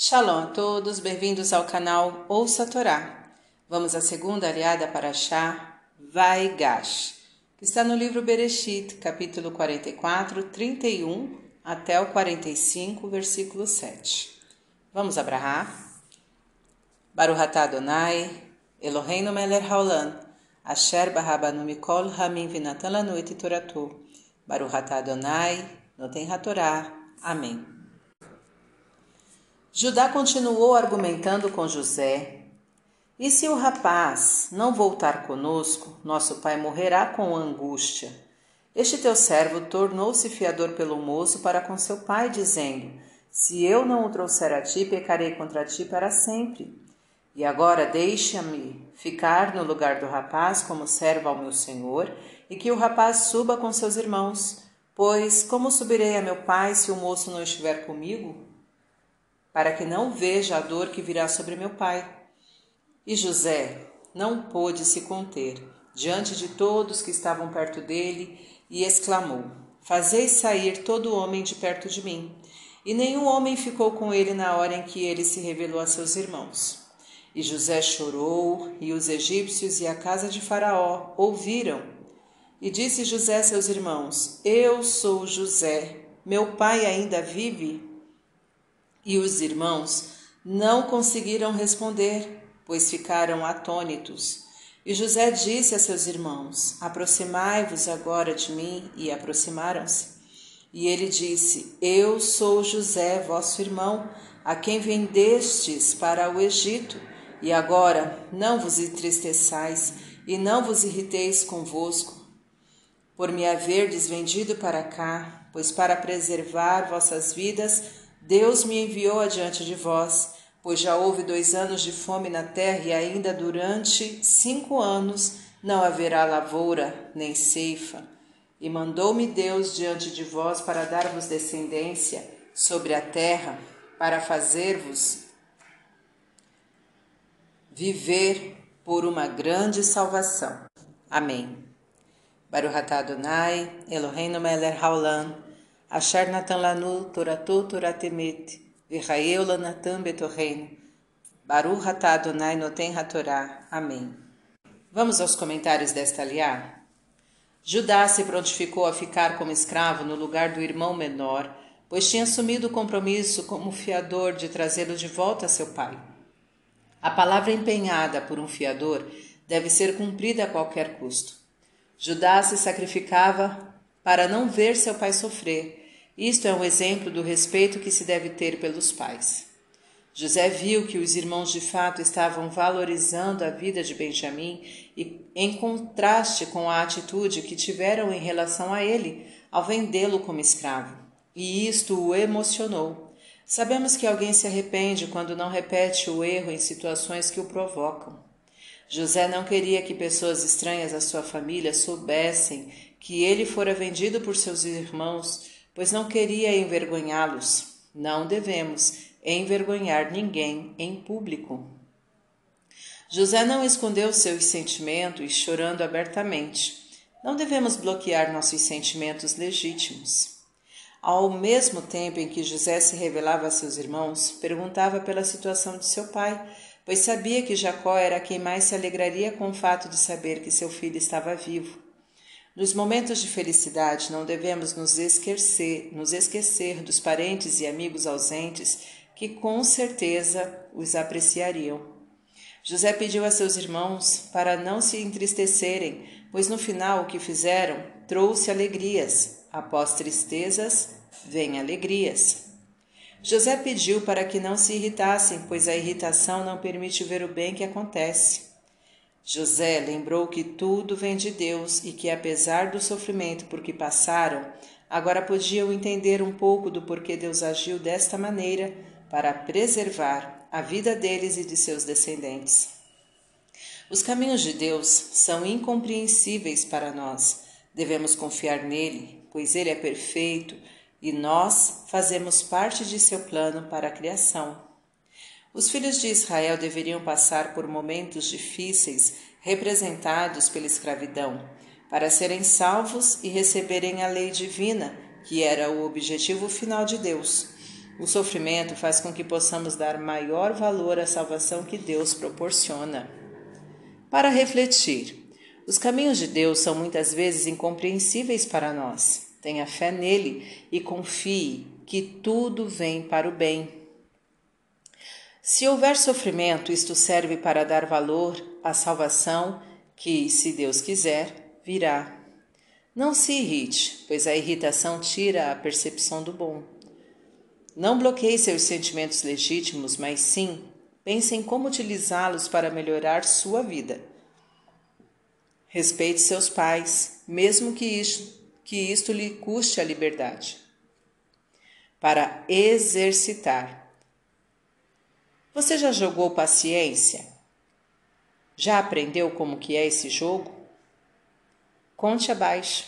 Shalom a todos, bem-vindos ao canal Ouça a Torá. Vamos à segunda aliada para Chá, Vaigash, que está no livro Bereshit, capítulo 44, 31 até o 45, versículo 7. Vamos abrahar? Baruch atah Adonai, Eloheinu melech haolam, asher barabanu mikol hamim vinatan lanu et toratu. Baruch atah Adonai, noten hatorá. Amém. Judá continuou argumentando com José: E se o rapaz não voltar conosco, nosso pai morrerá com angústia. Este teu servo tornou-se fiador pelo moço para com seu pai, dizendo: Se eu não o trouxer a ti, pecarei contra ti para sempre. E agora deixa-me ficar no lugar do rapaz como servo ao meu senhor, e que o rapaz suba com seus irmãos. Pois como subirei a meu pai se o moço não estiver comigo? Para que não veja a dor que virá sobre meu pai. E José não pôde se conter diante de todos que estavam perto dele e exclamou: Fazei sair todo homem de perto de mim. E nenhum homem ficou com ele na hora em que ele se revelou a seus irmãos. E José chorou, e os egípcios e a casa de Faraó ouviram. E disse José a seus irmãos: Eu sou José, meu pai ainda vive? E os irmãos não conseguiram responder, pois ficaram atônitos. E José disse a seus irmãos: Aproximai-vos agora de mim. E aproximaram-se. E ele disse: Eu sou José, vosso irmão, a quem vendestes para o Egito. E agora não vos entristeçais e não vos irriteis convosco, por me haverdes vendido para cá, pois para preservar vossas vidas Deus me enviou adiante de vós, pois já houve dois anos de fome na terra e ainda durante cinco anos não haverá lavoura nem ceifa. E mandou-me Deus diante de vós para dar-vos descendência sobre a terra, para fazer-vos viver por uma grande salvação. Amém. Baruch Adonai, Eloheinu melech haolam, Achar Lanu, Toratu, Toratemet, Virraeu Lanatan Betorreino, Baruch Hatá Adonai Noten Hatorá. Amém. Vamos aos comentários desta aliá? Judá se prontificou a ficar como escravo no lugar do irmão menor, pois tinha assumido o compromisso como fiador de trazê-lo de volta a seu pai. A palavra empenhada por um fiador deve ser cumprida a qualquer custo. Judá se sacrificava para não ver seu pai sofrer isto é um exemplo do respeito que se deve ter pelos pais. José viu que os irmãos de fato estavam valorizando a vida de Benjamim e, em contraste com a atitude que tiveram em relação a ele ao vendê-lo como escravo. E isto o emocionou. Sabemos que alguém se arrepende quando não repete o erro em situações que o provocam. José não queria que pessoas estranhas à sua família soubessem que ele fora vendido por seus irmãos pois não queria envergonhá-los. Não devemos envergonhar ninguém em público. José não escondeu seus sentimentos, chorando abertamente. Não devemos bloquear nossos sentimentos legítimos. Ao mesmo tempo em que José se revelava a seus irmãos, perguntava pela situação de seu pai, pois sabia que Jacó era quem mais se alegraria com o fato de saber que seu filho estava vivo. Nos momentos de felicidade, não devemos nos esquecer, nos esquecer dos parentes e amigos ausentes que com certeza os apreciariam. José pediu a seus irmãos para não se entristecerem, pois no final o que fizeram trouxe alegrias. Após tristezas, vem alegrias. José pediu para que não se irritassem, pois a irritação não permite ver o bem que acontece. José lembrou que tudo vem de Deus e que, apesar do sofrimento por que passaram, agora podiam entender um pouco do porquê Deus agiu desta maneira para preservar a vida deles e de seus descendentes. Os caminhos de Deus são incompreensíveis para nós. Devemos confiar nele, pois ele é perfeito e nós fazemos parte de seu plano para a criação. Os filhos de Israel deveriam passar por momentos difíceis representados pela escravidão, para serem salvos e receberem a lei divina, que era o objetivo final de Deus. O sofrimento faz com que possamos dar maior valor à salvação que Deus proporciona. Para refletir, os caminhos de Deus são muitas vezes incompreensíveis para nós. Tenha fé nele e confie que tudo vem para o bem. Se houver sofrimento, isto serve para dar valor à salvação que, se Deus quiser, virá. Não se irrite, pois a irritação tira a percepção do bom. Não bloqueie seus sentimentos legítimos, mas sim pense em como utilizá-los para melhorar sua vida. Respeite seus pais, mesmo que isto, que isto lhe custe a liberdade. Para exercitar. Você já jogou paciência? Já aprendeu como que é esse jogo? Conte abaixo.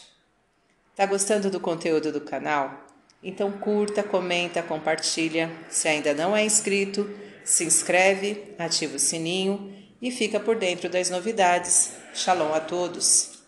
Tá gostando do conteúdo do canal? Então curta, comenta, compartilha. Se ainda não é inscrito, se inscreve, ativa o sininho e fica por dentro das novidades. Shalom a todos!